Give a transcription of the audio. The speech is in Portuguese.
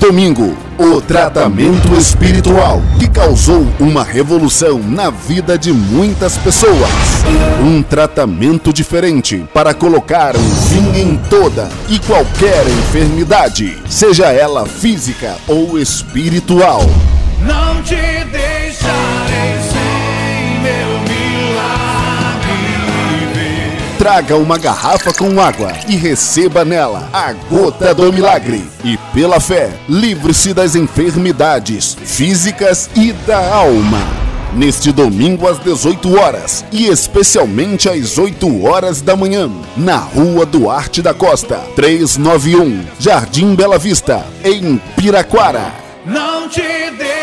Domingo, o tratamento espiritual que causou uma revolução na vida de muitas pessoas. Um tratamento diferente para colocar um fim em toda e qualquer enfermidade, seja ela física ou espiritual. Não te deixarei Traga uma garrafa com água e receba nela a gota do milagre. E pela fé, livre-se das enfermidades físicas e da alma. Neste domingo às 18 horas e especialmente às 8 horas da manhã, na Rua Duarte da Costa, 391, Jardim Bela Vista, em Piraquara. Não te deixarei